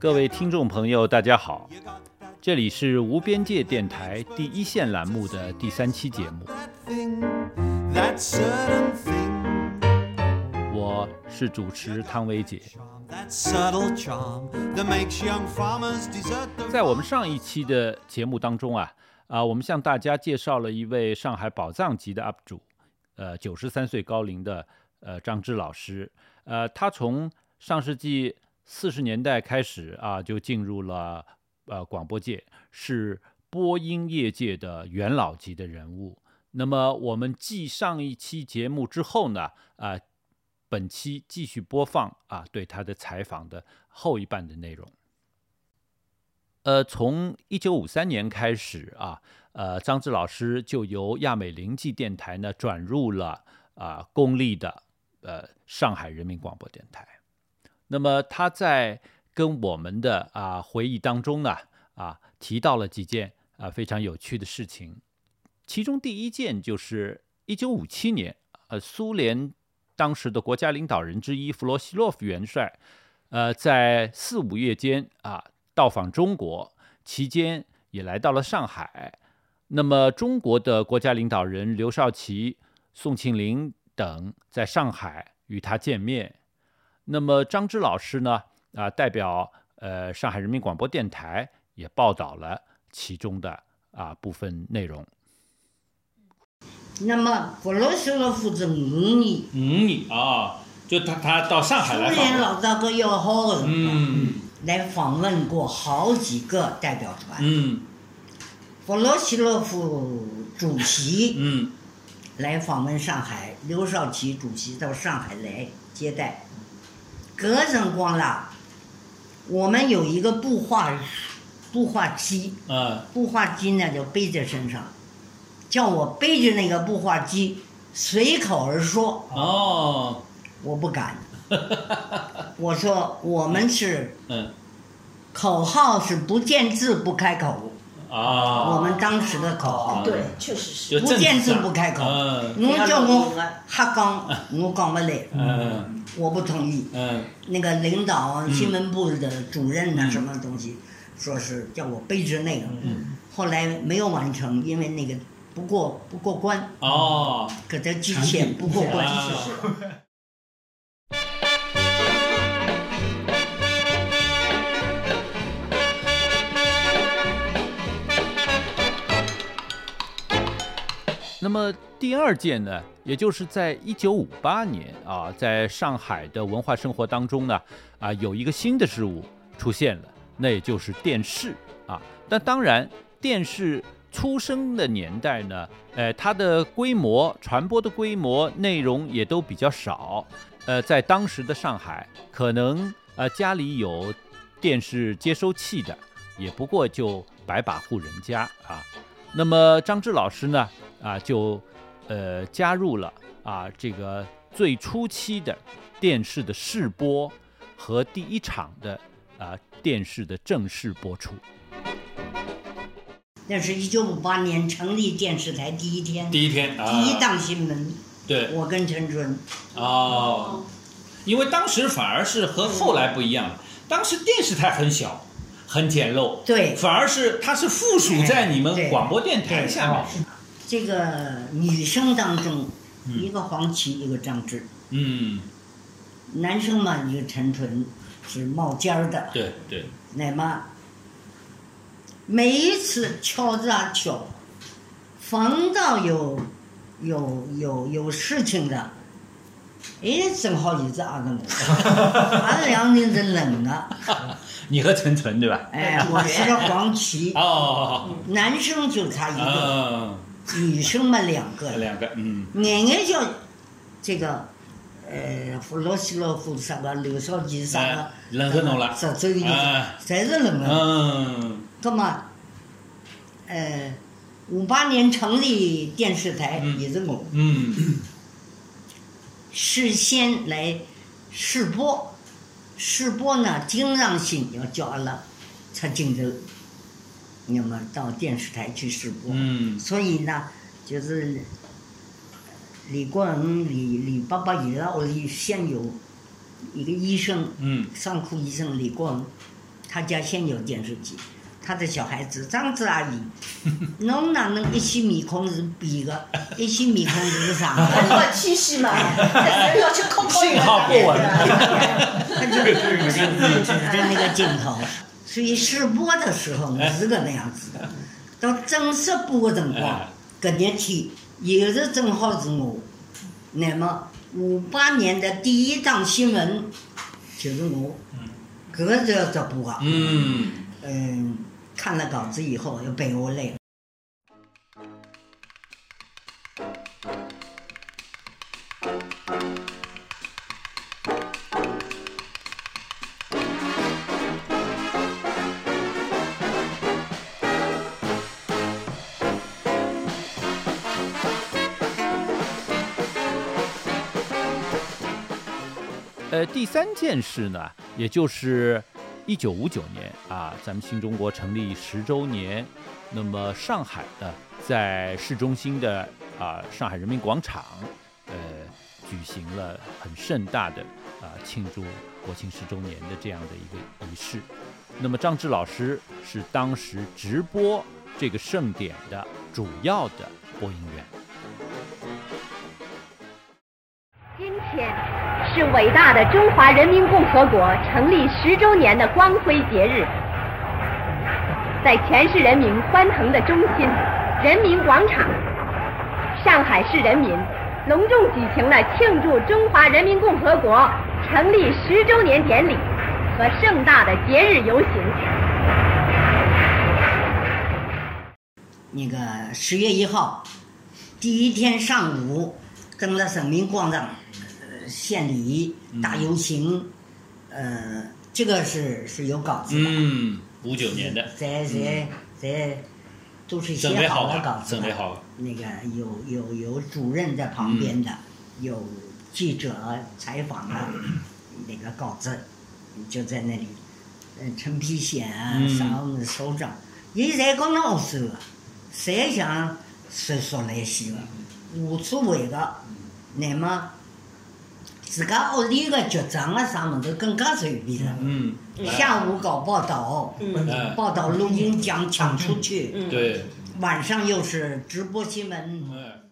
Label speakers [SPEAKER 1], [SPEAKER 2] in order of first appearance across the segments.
[SPEAKER 1] 各位听众朋友，大家好，这里是无边界电台第一线栏目的第三期节目，我是主持汤薇姐。在我们上一期的节目当中啊，啊，我们向大家介绍了一位上海宝藏级的 UP 主，呃，九十三岁高龄的呃张芝老师，呃，他从上世纪四十年代开始啊，就进入了呃广播界，是播音业界的元老级的人物。那么我们继上一期节目之后呢，啊，本期继续播放啊对他的采访的后一半的内容。呃，从一九五三年开始啊，呃，张志老师就由亚美灵济电台呢转入了啊公立的呃上海人民广播电台。那么他在跟我们的啊回忆当中呢啊提到了几件啊非常有趣的事情，其中第一件就是一九五七年，呃，苏联当时的国家领导人之一弗罗西洛夫元帅，呃，在四五月间啊到访中国期间也来到了上海，那么中国的国家领导人刘少奇、宋庆龄等在上海与他见面。那么张芝老师呢？啊，代表呃上海人民广播电台也报道了其中的啊部分内容。
[SPEAKER 2] 那么弗洛西洛夫是五年，
[SPEAKER 1] 五年啊，就他他到上海来
[SPEAKER 2] 苏联老大哥要好的辰光，来访问过好几个代表团。
[SPEAKER 1] 嗯，
[SPEAKER 2] 弗洛西洛夫主席
[SPEAKER 1] 嗯
[SPEAKER 2] 来访问上海，刘少奇主席到上海来接待。搿辰光啦，我们有一个步话步话机，
[SPEAKER 1] 啊。
[SPEAKER 2] 步话机呢就背在身上，叫我背着那个步话机随口而说，
[SPEAKER 1] 哦，
[SPEAKER 2] 我不敢。我说我们是
[SPEAKER 1] 嗯。
[SPEAKER 2] 口号是不见字不开口，
[SPEAKER 1] 啊，
[SPEAKER 2] 我们当时的口号，
[SPEAKER 3] 对，确实是。
[SPEAKER 2] 不见字不开口。
[SPEAKER 1] 嗯。
[SPEAKER 2] 侬叫我瞎讲，我讲不来，
[SPEAKER 1] 嗯。
[SPEAKER 2] 我不同意。
[SPEAKER 1] 嗯。
[SPEAKER 2] 那个领导新闻部的主任呐、什么东西，说是叫我背着那个，
[SPEAKER 1] 嗯。
[SPEAKER 2] 后来没有完成，因为那个不过不过关，
[SPEAKER 1] 哦，
[SPEAKER 2] 给他机械不过关。
[SPEAKER 1] 那么第二件呢，也就是在一九五八年啊，在上海的文化生活当中呢，啊，有一个新的事物出现了，那也就是电视啊。但当然，电视出生的年代呢，呃，它的规模、传播的规模、内容也都比较少。呃，在当时的上海，可能呃家里有电视接收器的，也不过就百把户人家啊。那么张志老师呢，啊，就呃加入了啊这个最初期的电视的试播和第一场的啊电视的正式播出。
[SPEAKER 2] 那是一九五八年成立电视台第一天，
[SPEAKER 1] 第一天啊。
[SPEAKER 2] 第一档新闻，
[SPEAKER 1] 对。
[SPEAKER 2] 我跟陈春，
[SPEAKER 1] 哦，因为当时反而是和后来不一样，当时电视台很小，很简陋，
[SPEAKER 2] 对。
[SPEAKER 1] 反而是它是附属在你们广播电台下面，
[SPEAKER 2] 这个女生当中，
[SPEAKER 1] 嗯。
[SPEAKER 2] 一个黄芪，一个张芝，
[SPEAKER 1] 嗯，
[SPEAKER 2] 男生嘛，一个陈纯，是冒尖儿的，
[SPEAKER 1] 对对，
[SPEAKER 2] 那么每一次敲着啊敲，逢到有有有有事情的，哎，正好也是阿个我，俺两人是冷的，
[SPEAKER 1] 你和陈晨对吧？
[SPEAKER 2] 哎，我是个黄芪，
[SPEAKER 1] 哦，
[SPEAKER 2] 男生就他一个，
[SPEAKER 1] 嗯，
[SPEAKER 2] 女生嘛两个，
[SPEAKER 1] 两个，嗯，
[SPEAKER 2] 眼眼叫这个，呃，弗罗西洛夫啥个刘少奇啥个
[SPEAKER 1] 哎，冷着侬了。
[SPEAKER 2] 十周年
[SPEAKER 1] 哎，
[SPEAKER 2] 侪是冷的。
[SPEAKER 1] 嗯，
[SPEAKER 2] 那么，呃，五八年成立电视台
[SPEAKER 1] 嗯。
[SPEAKER 2] 也是我，
[SPEAKER 1] 嗯，
[SPEAKER 2] 事先来试播，试播呢经常性要叫阿拉出镜头，那么到电视台去试播。
[SPEAKER 1] 嗯，
[SPEAKER 2] 所以呢，就是李国恒、李李伯伯伊拉屋里先有一个医生，
[SPEAKER 1] 嗯，
[SPEAKER 2] 上科医生李国恒，他家先有电视机，他的小孩子张子阿姨，侬 哪能一些面孔是比的，一些面孔是啥？
[SPEAKER 3] 很谦虚嘛，要去考考
[SPEAKER 1] 信号不稳。
[SPEAKER 2] 他就指着那个镜头，所以试播的时候呢是个那样子的，到正式播的辰光，搿日天又是正好是我，那么五八年的第一档新闻就是我，搿个是要直播的。
[SPEAKER 4] 嗯，
[SPEAKER 2] 嗯，看了稿子以后又背下来。
[SPEAKER 1] 呃，第三件事呢，也就是一九五九年啊，咱们新中国成立十周年，那么上海呢，在市中心的啊上海人民广场，呃，举行了很盛大的啊庆祝国庆十周年的这样的一个仪式。那么张志老师是当时直播这个盛典的主要的播音员。
[SPEAKER 5] 今天是伟大的中华人民共和国成立十周年的光辉节日，在全市人民欢腾的中心——人民广场，上海市人民隆重举行了庆祝中华人民共和国成立十周年典礼和盛大的节日游行。
[SPEAKER 2] 那个十月一号，第一天上午，登了人民广场，呃，献礼、大游行，呃，这个是是有稿子的，
[SPEAKER 4] 嗯，五九年的，
[SPEAKER 2] 在在在都是写
[SPEAKER 4] 好
[SPEAKER 2] 好的稿，子的。
[SPEAKER 4] 准备好了，
[SPEAKER 2] 那个有有有主任在旁边的，有记者采访的 那个稿子，就在那里。嗯，陈丕显啊，
[SPEAKER 4] 嗯
[SPEAKER 2] 啥我们首长，伊侪讲老师，谁想谁说说来西个，无所谓的，那么自家屋里个局长啊啥物事更加随便了。
[SPEAKER 4] 嗯，
[SPEAKER 2] 下午搞报道，
[SPEAKER 4] 嗯
[SPEAKER 2] 报道录音讲抢出去，
[SPEAKER 3] 嗯
[SPEAKER 4] 对，
[SPEAKER 2] 晚上又是直播新闻。
[SPEAKER 4] 嗯。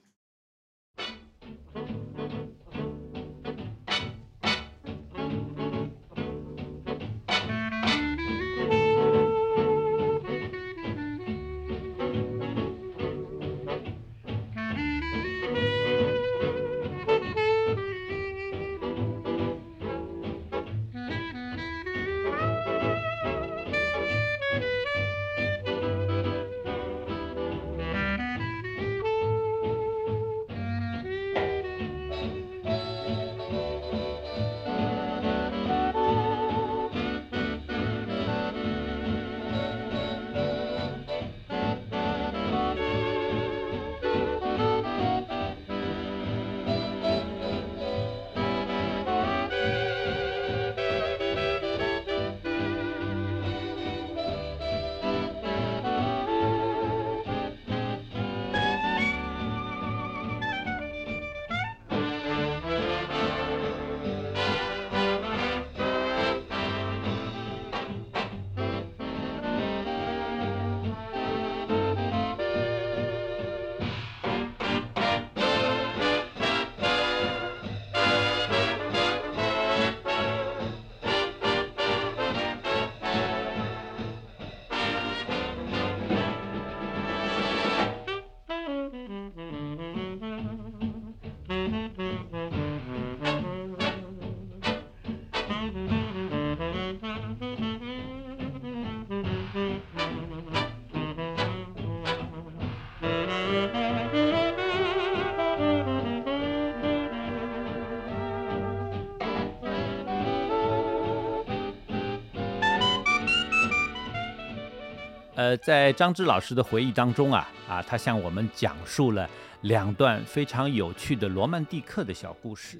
[SPEAKER 1] 呃，在张芝老师的回忆当中啊，啊，他向我们讲述了两段非常有趣的罗曼蒂克的小故事，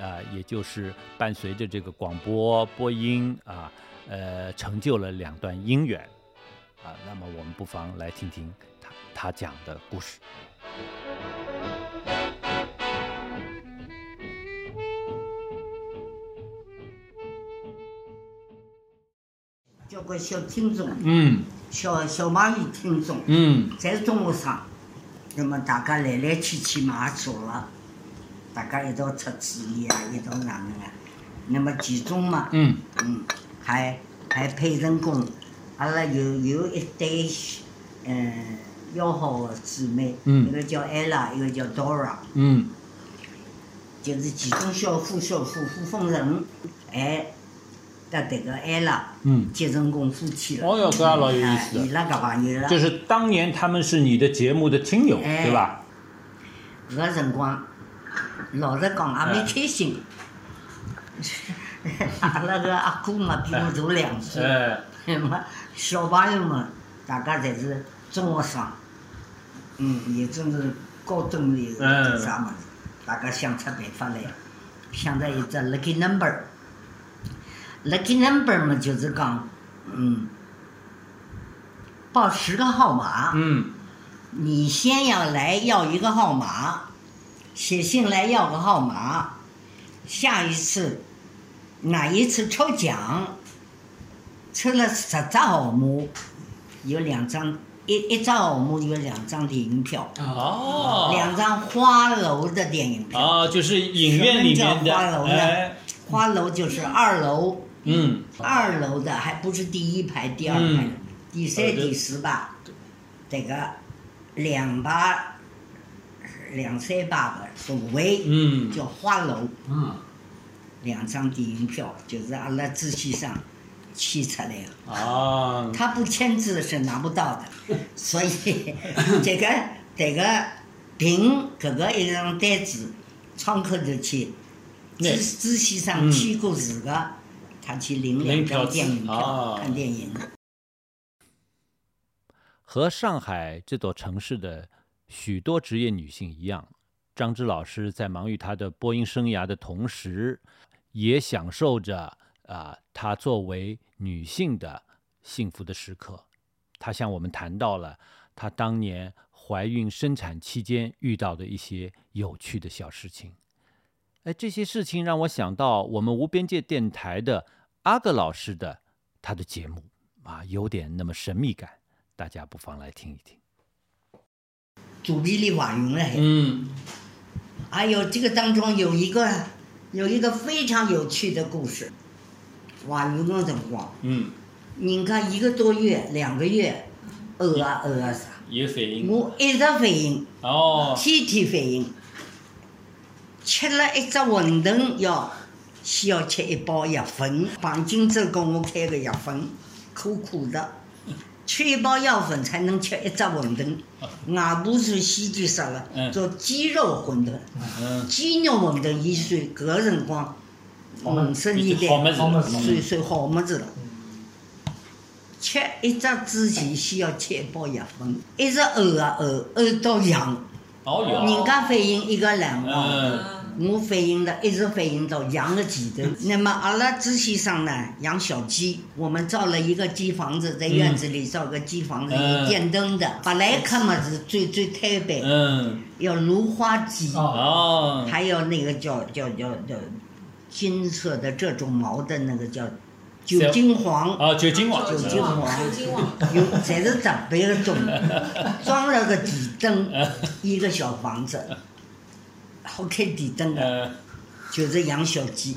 [SPEAKER 1] 啊，也就是伴随着这个广播播音啊，呃，成就了两段姻缘，啊，那么我们不妨来听听他他讲的故事。
[SPEAKER 2] 交关小听众，
[SPEAKER 1] 嗯。
[SPEAKER 2] 小小朋友听众，
[SPEAKER 1] 嗯。
[SPEAKER 2] 侪是中学生，那么大家来来去去嘛也做了，大家一道出主意啊，一道哪能啊？那么其中嘛，
[SPEAKER 1] 嗯。
[SPEAKER 2] 嗯，还还配成功，阿拉有有一对，嗯，要好的姊妹，
[SPEAKER 1] 嗯。
[SPEAKER 2] 一个叫 ella，一个叫 Dora，
[SPEAKER 1] 嗯。
[SPEAKER 2] 就是其中小夫小夫傅凤成，还跟迭个 ella
[SPEAKER 1] 嗯，
[SPEAKER 2] 结成功夫妻了。
[SPEAKER 1] 哦哟，搿也老有意
[SPEAKER 2] 哎
[SPEAKER 1] 思的，
[SPEAKER 2] 伊拉搿朋友了。
[SPEAKER 1] 就是当年他们是你的节目的听友，
[SPEAKER 2] 哎
[SPEAKER 1] 对吧？
[SPEAKER 2] 搿辰光，老实讲也蛮开心。阿拉个阿哥嘛比我大两岁，
[SPEAKER 1] 哎，
[SPEAKER 2] 那么小朋友们大家侪是中学生，嗯，也正是高中里头啥物事，大家想出办法来，想着一只 lucky number。Lucky number 嘛，就是讲，嗯，报十个号码。
[SPEAKER 1] 嗯
[SPEAKER 2] 你先要来要一个号码，写信来要个号码，下一次哪一次抽奖，抽了十只号码，有两张，一一张号码有两张电影票，
[SPEAKER 1] 哦
[SPEAKER 2] 两张花楼的电影票。
[SPEAKER 1] 啊，就是影院里面的，
[SPEAKER 2] 什么叫花楼呢
[SPEAKER 1] 哎，
[SPEAKER 2] 花楼就是二楼，
[SPEAKER 1] 嗯。
[SPEAKER 2] 二楼的还不是第一排、第二排
[SPEAKER 1] 嗯，
[SPEAKER 2] 第三、第四排，这个两排、两三排的座位
[SPEAKER 1] 嗯。
[SPEAKER 2] 叫花楼，
[SPEAKER 1] 嗯。
[SPEAKER 2] 两张电影票就是阿拉朱先生签出来的，
[SPEAKER 1] 啊，
[SPEAKER 2] 他不签字是拿不到的，所以这个这个凭搿个一张单子，窗口头去，朱
[SPEAKER 1] 那
[SPEAKER 2] 朱先生签过字的，他去领两
[SPEAKER 1] 领票子
[SPEAKER 2] 张电影票
[SPEAKER 1] 啊
[SPEAKER 2] 看电影。
[SPEAKER 1] 和上海这座城市的许多职业女性一样，张芝老师在忙于她的播音生涯的同时，也享受着啊、她作为女性的幸福的时刻。她向我们谈到了她当年怀孕生产期间遇到的一些有趣的小事情。哎，这些事情让我想到我们无边界电台的阿格老师的他的节目啊，有点那么神秘感。大家不妨来听一听。
[SPEAKER 2] 肚皮里怀孕了，
[SPEAKER 1] 嗯
[SPEAKER 2] 还有这个当中有一个有一个非常有趣的故事。怀孕的辰光，
[SPEAKER 1] 嗯，
[SPEAKER 2] 你看一个多月、两个月，饿啊饿啊啥，
[SPEAKER 1] 有反应
[SPEAKER 2] 我一直反应，
[SPEAKER 1] 哦，
[SPEAKER 2] 天天反应。吃了一只馄饨要先要吃一包药粉，黄金周给我开个药粉，苦苦的。吃一包药粉才能吃一只馄饨，外婆是先前说了
[SPEAKER 1] 嗯，
[SPEAKER 2] 做鸡肉馄饨。
[SPEAKER 1] 嗯，
[SPEAKER 2] 鸡肉馄饨，伊算搿个辰光五十年代算算好么子。了。吃一只之前先要吃一包药粉，一直呕啊呕，呕到痒。人家反应一个两个，
[SPEAKER 1] 嗯
[SPEAKER 2] 我反映了，一直反映到养的前头。那么阿拉朱先生呢，养小鸡，我们造了一个鸡房子，在院子里造个鸡房子，
[SPEAKER 1] 嗯。
[SPEAKER 2] 有电灯的。本来看嘛是最最特别，
[SPEAKER 1] 嗯，
[SPEAKER 2] 要芦花鸡。
[SPEAKER 6] 哦。
[SPEAKER 1] 哦，
[SPEAKER 2] 还有那个叫叫叫叫金色的这种毛的那个叫酒精黄，
[SPEAKER 1] 啊，酒精网，
[SPEAKER 2] 九金黄，
[SPEAKER 3] 酒精黄。
[SPEAKER 2] 有侪是特别的种，装了个电灯，一个小房子，好开电灯的，
[SPEAKER 1] 呃，
[SPEAKER 2] 就是养小鸡，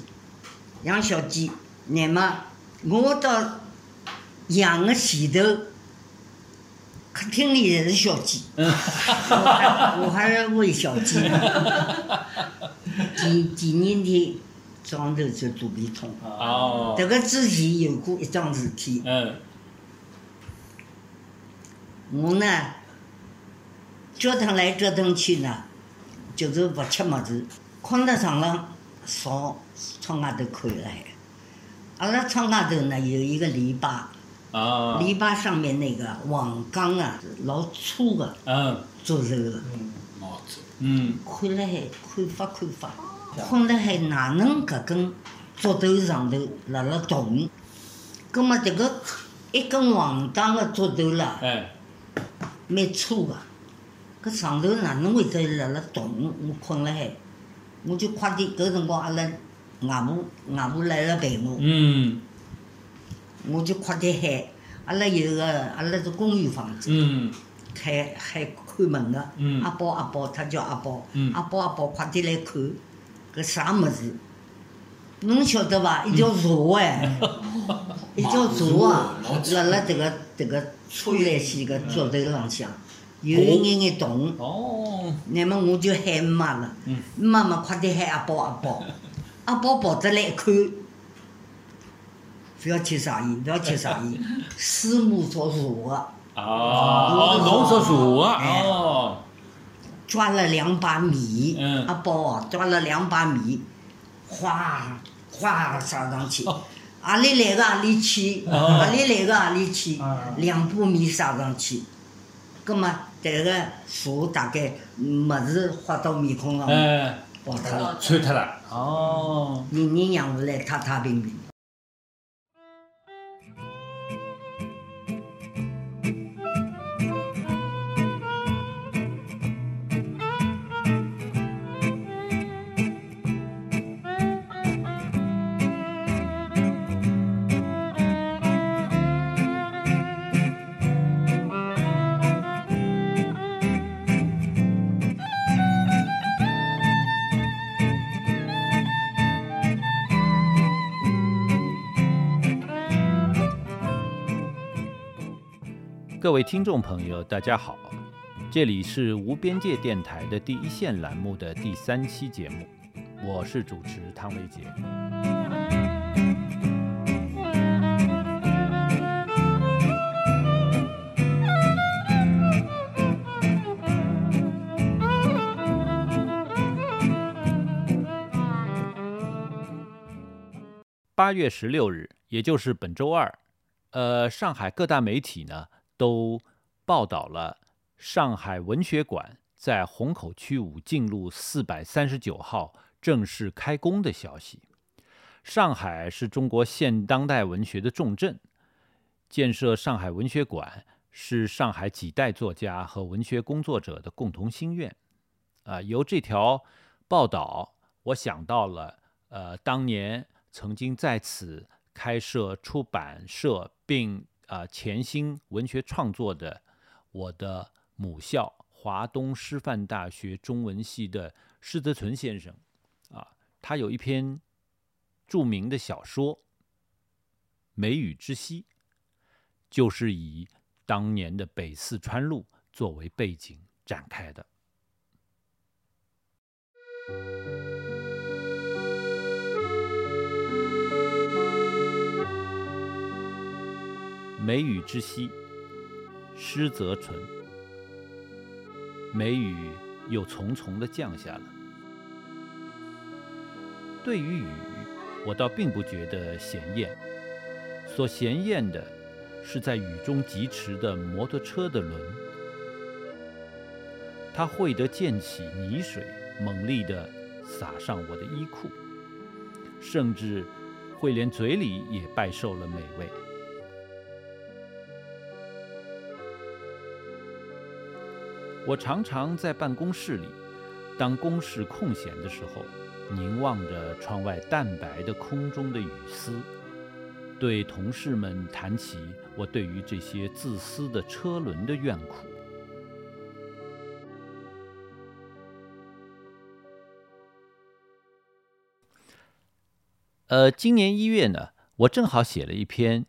[SPEAKER 2] 养小鸡，那么我到养的前头，客厅里侪是小鸡，我还我还要喂小鸡呢。第第二天早上头就肚皮痛，
[SPEAKER 1] 哦，
[SPEAKER 2] 迭个之前有过一桩事体，
[SPEAKER 1] 嗯。
[SPEAKER 2] 我呢折腾来折腾去呢，就是勿吃物事，困在床上朝窗外头看了海。阿拉窗外头呢有一个篱笆，
[SPEAKER 1] 啊，
[SPEAKER 2] 篱笆上面那个黄钢啊，老粗的
[SPEAKER 1] 嗯。
[SPEAKER 2] 竹头的，
[SPEAKER 6] 毛子，
[SPEAKER 1] 嗯。
[SPEAKER 2] 看了海看法看法，困了海哪能搿根竹头上头辣辣动？葛末迭个一根黄钢的竹头啦。
[SPEAKER 1] 哎，
[SPEAKER 2] 蛮粗个，搿上头哪能会得辣辣动？我困辣海，我就快点搿辰光阿拉外婆外婆辣辣陪我，
[SPEAKER 1] 嗯。
[SPEAKER 2] 我就快点喊，阿拉有个阿拉是公寓房子，
[SPEAKER 1] 嗯。
[SPEAKER 2] 喊喊看门个，
[SPEAKER 1] 嗯。
[SPEAKER 2] 阿宝阿宝，他叫阿宝，
[SPEAKER 1] 嗯。
[SPEAKER 2] 阿宝阿宝，快点来看，搿啥物事？侬晓得伐？一条蛇哎，一条蛇啊，辣辣迭个迭个吹来西个竹头浪向，有一眼眼洞。
[SPEAKER 1] 哦，
[SPEAKER 2] 那么我就喊妈了，妈妈快点喊阿宝阿宝，阿宝跑得来一看，不要吃啥伊，不要吃啥伊，师母捉蛇个，
[SPEAKER 1] 啊，哦，侬说鼠啊，
[SPEAKER 2] 哎
[SPEAKER 1] 哦，
[SPEAKER 2] 抓了两把米，
[SPEAKER 1] 嗯。
[SPEAKER 2] 阿宝哦抓了两把米，哗哗撒上去，阿里来个阿里去，
[SPEAKER 1] 哦。
[SPEAKER 2] 何里来个阿里去
[SPEAKER 1] 啊，
[SPEAKER 2] 两把米撒上去，葛么迭个蛇大概物事划到面孔上，
[SPEAKER 1] 哎，
[SPEAKER 2] 跑脱了。
[SPEAKER 1] 穿脱了，哦，
[SPEAKER 2] 人人养下来太太平平。
[SPEAKER 1] 各位听众朋友，大家好，这里是无边界电台的第一线栏目的第三期节目，我是主持汤维杰。八月十六日，也就是本周二，呃，上海各大媒体呢都报道了上海文学馆在虹口区武进路四百三十九号正式开工的消息。上海是中国现当代文学的重镇，建设上海文学馆是上海几代作家和文学工作者的共同心愿。啊、由这条报道，我想到了，呃，当年曾经在此开设出版社并啊、潜心文学创作的我的母校华东师范大学中文系的施德存先生啊，他有一篇著名的小说《梅雨之息》，就是以当年的北四川路作为背景展开的。梅雨之息，湿则纯。梅雨又重重的降下了。对于雨，我倒并不觉得鲜艳，所鲜艳的是在雨中疾驰的摩托车的轮。它会得溅起泥水，猛力地洒上我的衣裤，甚至会连嘴里也拜受了美味。我常常在办公室里，当公事空闲的时候，凝望着窗外淡白的空中的雨丝，对同事们谈起我对于这些自私的车轮的怨苦。呃，今年一月呢，我正好写了一篇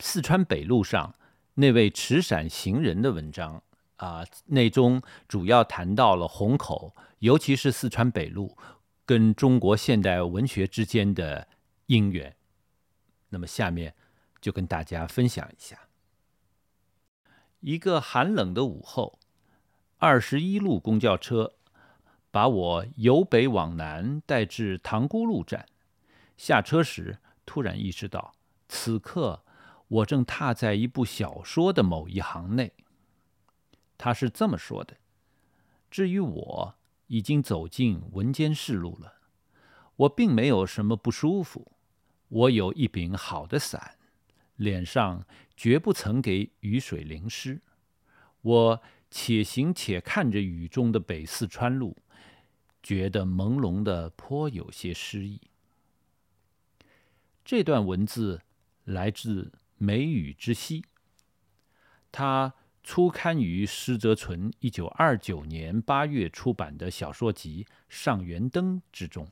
[SPEAKER 1] 四川北路上那位持伞行人的文章啊，内中主要谈到了虹口，尤其是四川北路跟中国现代文学之间的因缘。那么下面就跟大家分享一下。一个寒冷的午后，二十一路公交车把我由北往南带至塘沽路站。下车时，突然意识到，此刻我正踏在一部小说的某一行内。他是这么说的：“至于我，已经走进文间士路了。我并没有什么不舒服，我有一柄好的伞，脸上绝不曾给雨水淋湿。我且行且看着雨中的北四川路，觉得朦胧的颇有些诗意。”这段文字来自梅雨之息》。他初刊于施泽存一九二九年八月出版的小说集《上元灯》之中，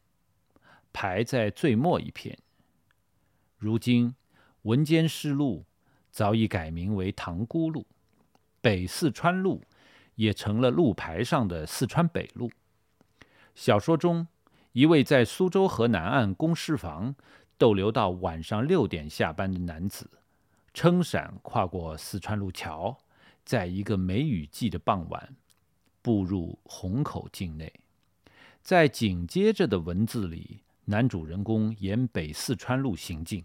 [SPEAKER 1] 排在最末一篇。如今，《文间诗录》早已改名为《塘沽路》，北四川路也成了路牌上的四川北路。小说中，一位在苏州河南岸公事房逗留到晚上六点下班的男子，撑伞跨过四川路桥，在一个梅雨季的傍晚，步入虹口境内。在紧接着的文字里，男主人公沿北四川路行进。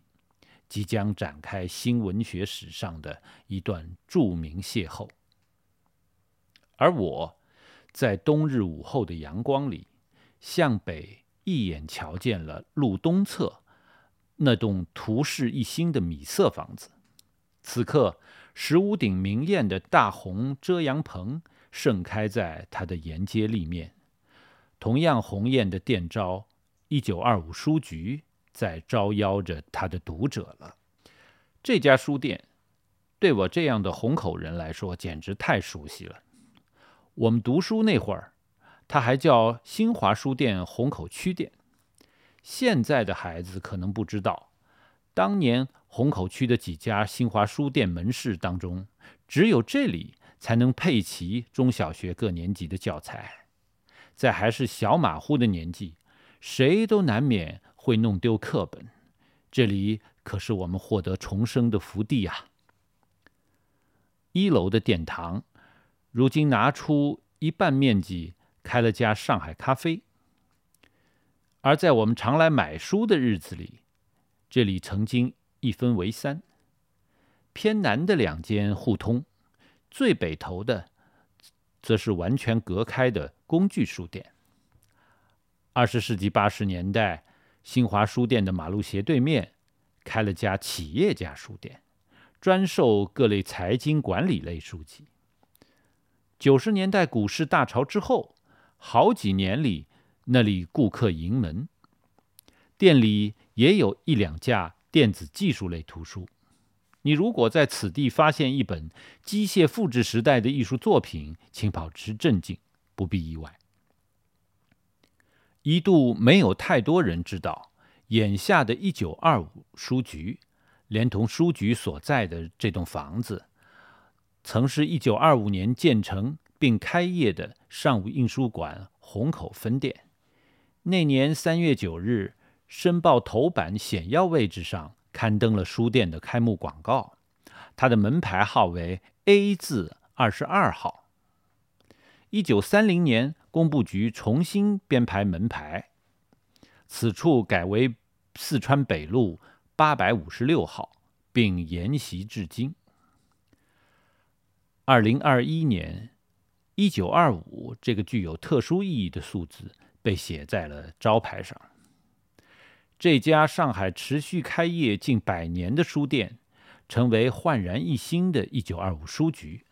[SPEAKER 1] 即将展开新文学史上的一段著名邂逅，而我，在冬日午后的阳光里，向北一眼瞧见了路东侧那栋图式一新的米色房子。此刻，十五顶明艳的大红遮阳棚盛开在它的沿街立面，同样红艳的店招“一九二五书局”。在招邀着他的读者了。这家书店对我这样的虹口人来说简直太熟悉了。我们读书那会儿，它还叫新华书店虹口区店。现在的孩子可能不知道，当年虹口区的几家新华书店门市当中，只有这里才能配齐中小学各年级的教材。在还是小马虎的年纪，谁都难免。会弄丢课本，这里可是我们获得重生的福地啊！一楼的殿堂，如今拿出一半面积开了家上海咖啡。而在我们常来买书的日子里，这里曾经一分为三，偏南的两间互通，最北头的，则是完全隔开的工具书店。二十世纪八十年代。新华书店的马路斜对面，开了家企业家书店，专售各类财经管理类书籍。九十年代股市大潮之后，好几年里那里顾客盈门，店里也有一两架电子技术类图书。你如果在此地发现一本机械复制时代的艺术作品，请保持镇静，不必意外。一度没有太多人知道，眼下的一九二五书局，连同书局所在的这栋房子，曾是一九二五年建成并开业的上午印书馆虹口分店。那年三月九日，《申报》头版显要位置上刊登了书店的开幕广告，它的门牌号为 A 字二十二号。一九三零年。工部局重新编排门牌，此处改为四川北路八百五十六号，并沿袭至今。二零二一年，一九二五这个具有特殊意义的数字被写在了招牌上。这家上海持续开业近百年的书店，成为焕然一新的一九二五书局。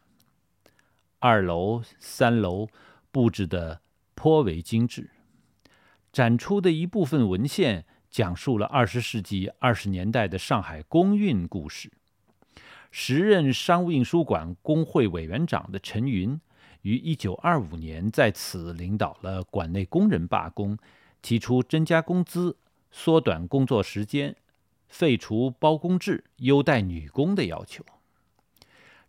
[SPEAKER 1] 二楼、三楼。布置的颇为精致，展出的一部分文献讲述了二十世纪二十年代的上海公运故事。时任商务印书馆工会委员长的陈云，于一九二五年在此领导了馆内工人罢工，提出增加工资、缩短工作时间、废除包工制、优待女工的要求。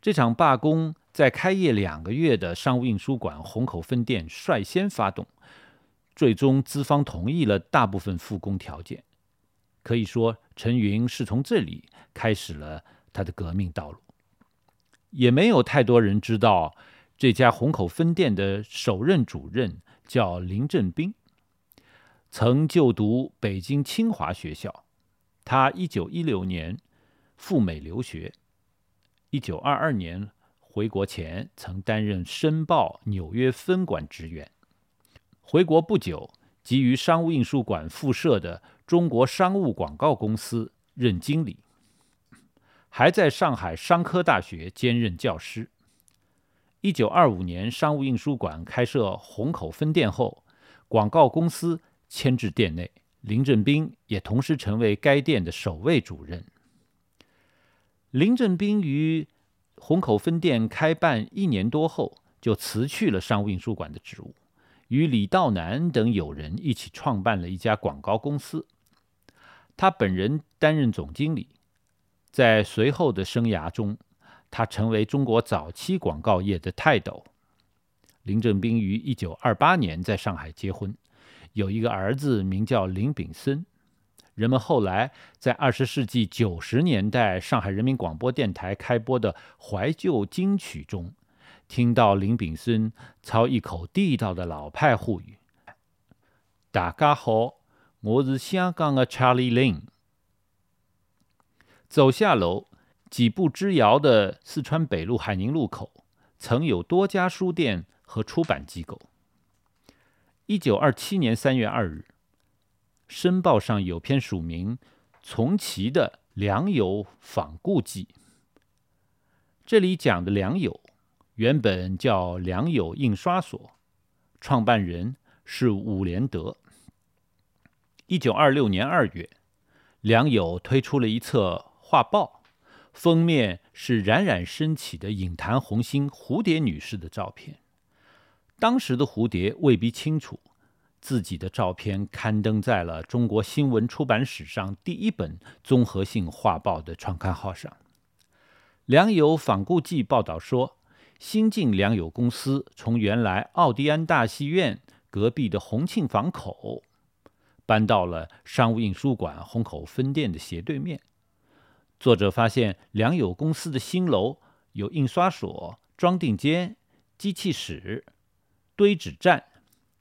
[SPEAKER 1] 这场罢工。在开业两个月的商务印书馆虹口分店率先发动，最终资方同意了大部分复工条件。可以说，陈云是从这里开始了他的革命道路。也没有太多人知道，这家虹口分店的首任主任叫林振斌，曾就读北京清华学校。他一九一六年赴美留学，一九二二年。回国前曾担任《申报》纽约分馆职员，回国不久即于商务印书馆附设的中国商务广告公司任经理，还在上海商科大学兼任教师。一九二五年，商务印书馆开设虹口分店后，广告公司迁至店内，林振斌也同时成为该店的首位主任。林正斌于虹口分店开办一年多后，就辞去了商务印书馆的职务，与李道南等友人一起创办了一家广告公司。他本人担任总经理，在随后的生涯中，他成为中国早期广告业的泰斗。林正斌于一九二八年在上海结婚，有一个儿子，名叫林炳森。人们后来在二十世纪九十年代上海人民广播电台开播的怀旧金曲中，听到林炳森操一口地道的老派沪语：“大家好，我是香港的查理林。”走下楼，几步之遥的四川北路海宁路口，曾有多家书店和出版机构。一九二七年三月二日。《申报》上有篇署名从其的《良友访故记》，这里讲的良友原本叫良友印刷所，创办人是伍连德。一九二六年二月，良友推出了一册画报，封面是冉冉升起的影坛红星蝴蝶女士的照片。当时的蝴蝶未必清楚。自己的照片刊登在了中国新闻出版史上第一本综合性画报的创刊号上。良友访故记报道说，新晋良友公司从原来奥迪安大戏院隔壁的洪庆坊口，搬到了商务印书馆虹口分店的斜对面。作者发现，良友公司的新楼有印刷所、装订间、机器室、堆纸站。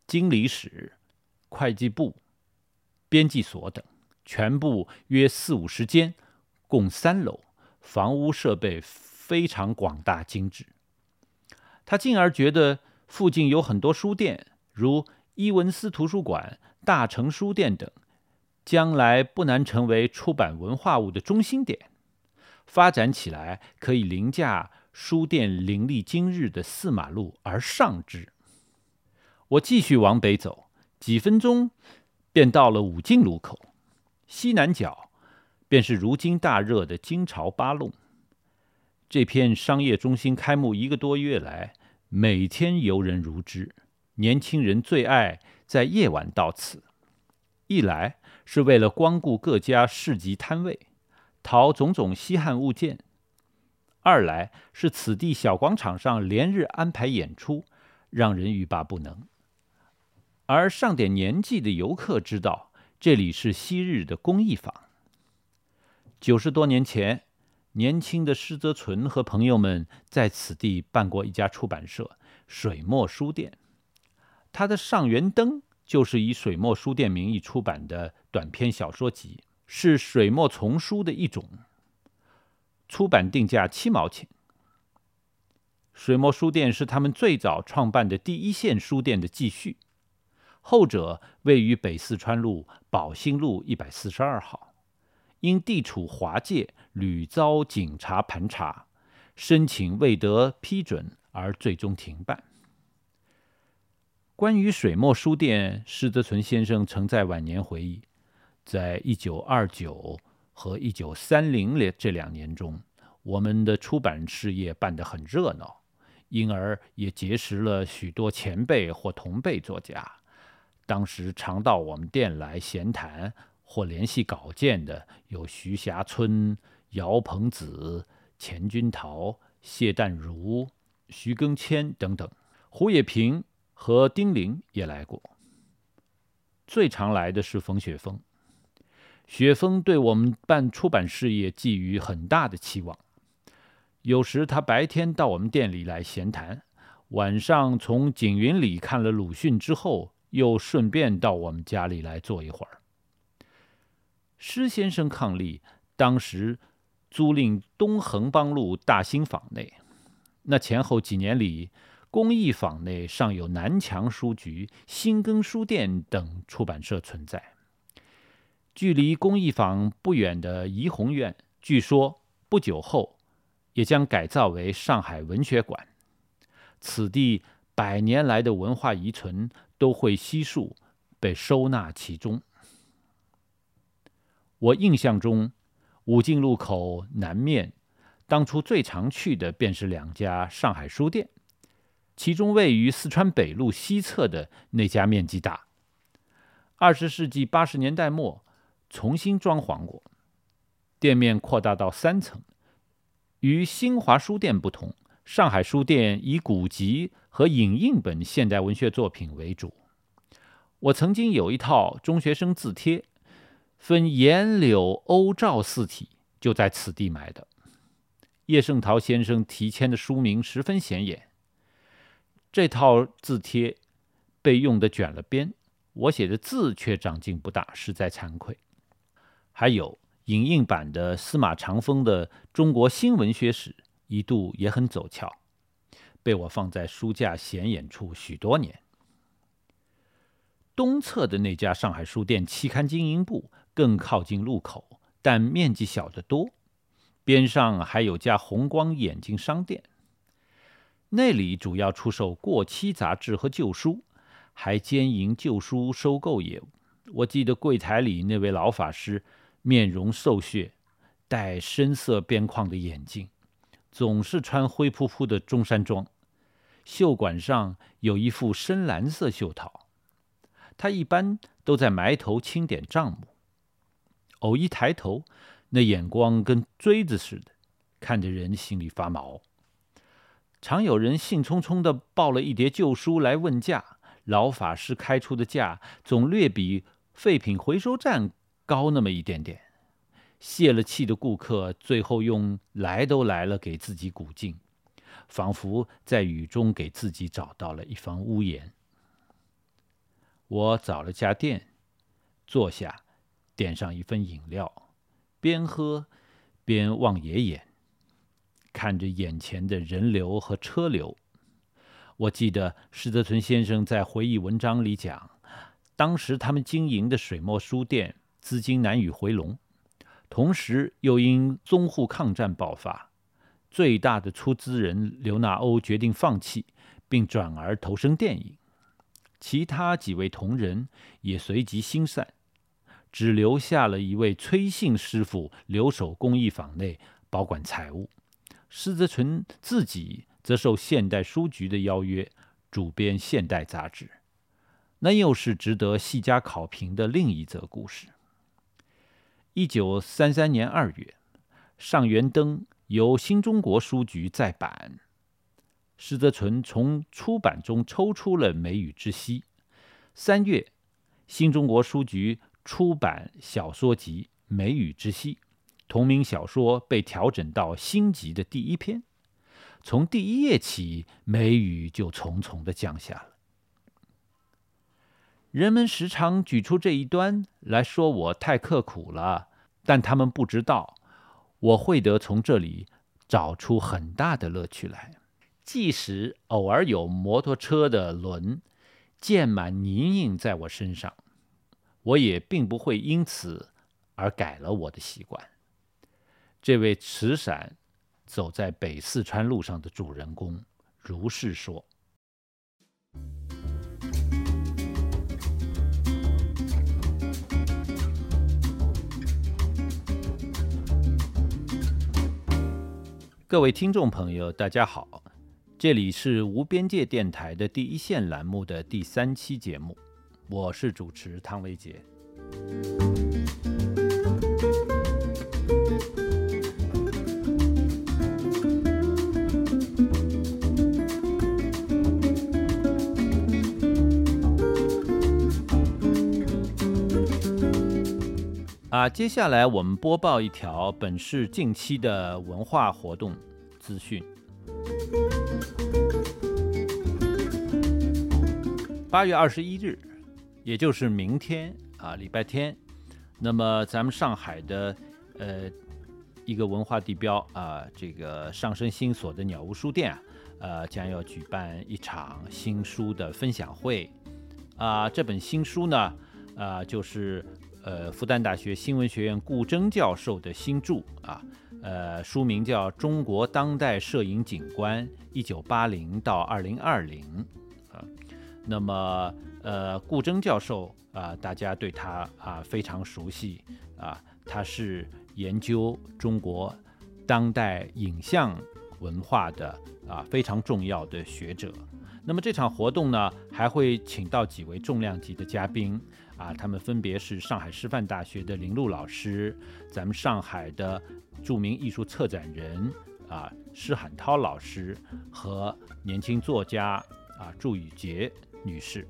[SPEAKER 1] 经理室、会计部、编辑所等，全部约四五十间，共三楼，房屋设备非常广大精致。他进而觉得附近有很多书店，如伊文斯图书馆、大成书店等，将来不难成为出版文化物的中心点，发展起来可以凌驾书店林立今日的四马路而上之。我继续往北走，几分钟便到了武进路口，西南角便是如今大热的金朝八弄。这片商业中心开幕一个多月来，每天游人如织，年轻人最爱在夜晚到此。一来是为了光顾各家市集摊位，淘种种稀罕物件；二来是此地小广场上连日安排演出，让人欲罢不能。而上点年纪的游客知道，这里是昔日的工艺坊。九十多年前，年轻的施泽存和朋友们在此地办过一家出版社——水墨书店。他的《上元灯》就是以水墨书店名义出版的短篇小说集，是水墨丛书的一种。出版定价七毛钱。水墨书店是他们最早创办的第一线书店的继续。后者位于北四川路宝兴路一百四十二号，因地处华界，屡遭警察盘查，申请未得批准而最终停办。关于水墨书店，施德存先生曾在晚年回忆，在一九二九和一九三零年这两年中，我们的出版事业办得很热闹，因而也结识了许多前辈或同辈作家。当时常到我们店来闲谈或联系稿件的有徐霞春、姚鹏子、钱君桃、谢淡如、徐庚谦等等，胡也平和丁玲也来过。最常来的是冯雪峰，雪峰对我们办出版事业寄予很大的期望。有时他白天到我们店里来闲谈，晚上从景云里看了鲁迅之后。又顺便到我们家里来坐一会儿。施先生伉俪，当时租赁东横邦路大兴坊内，那前后几年里，公益坊内尚有南墙书局、新耕书店等出版社存在。距离公益坊不远的怡红院，据说不久后也将改造为上海文学馆。此地百年来的文化遗存。都会悉数被收纳其中。我印象中，武进路口南面当初最常去的便是两家上海书店，其中位于四川北路西侧的那家面积大，二十世纪八十年代末重新装潢过，店面扩大到三层。与新华书店不同，上海书店以古籍和影印本现代文学作品为主。我曾经有一套中学生字帖，分颜柳欧赵四体，就在此地买的。叶圣陶先生题签的书名十分显眼。这套字帖被用的卷了边，我写的字却长进不大，实在惭愧。还有影印版的司马长风的《中国新文学史》，一度也很走俏，被我放在书架显眼处许多年。东侧的那家上海书店期刊经营部更靠近路口，但面积小得多。边上还有家红光眼镜商店，那里主要出售过期杂志和旧书，还兼营旧书收购业务。我记得柜台里那位老法师，面容瘦削，戴深色边框的眼镜，总是穿灰扑扑的中山装，袖管上有一副深蓝色袖套。他一般都在埋头清点账目，偶一抬头。那眼光跟锥子似的，看着人心里发毛。常有人兴冲冲地抱了一叠旧书来问价，老法师开出的价总略比废品回收站高那么一点点。泄了气的顾客最后用“来都来了”给自己鼓劲，仿佛在雨中给自己找到了一方屋檐。我找了家店，坐下，点上一份饮料。边喝边望爷爷，看着眼前的人流和车流。我记得施德存先生在回忆文章里讲，当时他们经营的水墨书店资金难以回笼，同时又因淞沪抗战爆发，最大的出资人刘纳欧决定放弃，并转而投身电影，其他几位同仁也随即心散。只留下了一位崔姓师傅留守工艺坊内保管财物，施泽存自己则受现代书局的邀约，主编现代杂志。那又是值得细加考评的另一则故事。一九三三年二月，《上元灯》由新中国书局再版，施泽存从出版中抽出了《梅雨之息》。三月，新中国书局。出版小说集《梅雨之息》，同名小说被调整到新集的第一篇。从第一页起，梅雨就重重的降下了。人们时常举出这一端来说我太刻苦了，但他们不知道，我会得从这里找出很大的乐趣来。即使偶尔有摩托车的轮溅满泥泞在我身上。我也并不会因此而改了我的习惯。这位持伞走在北四川路上的主人公如是说。各位听众朋友，大家好，这里是无边界电台的第一线栏目的第三期节目。我是主持汤维杰。啊，接下来我们播报一条本市近期的文化活动资讯。八月二十一日。也就是明天啊，礼拜天，那么咱们上海的呃一个文化地标啊，这个上升新所的鸟屋书店啊，呃将要举办一场新书的分享会啊。这本新书呢，啊就是呃复旦大学新闻学院顾铮教授的新著啊，呃书名叫《中国当代摄影景观：一九八零到二零二零》啊，那么。呃，顾铮教授啊，大家对他啊非常熟悉啊，他是研究中国当代影像文化的啊非常重要的学者。那么这场活动呢，还会请到几位重量级的嘉宾啊，他们分别是上海师范大学的林璐老师，咱们上海的著名艺术策展人啊施海涛老师和年轻作家啊祝雨洁女士。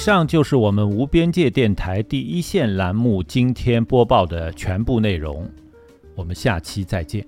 [SPEAKER 1] 上就是我们无边界电台第一线栏目今天播报的全部内容，我们下期再见。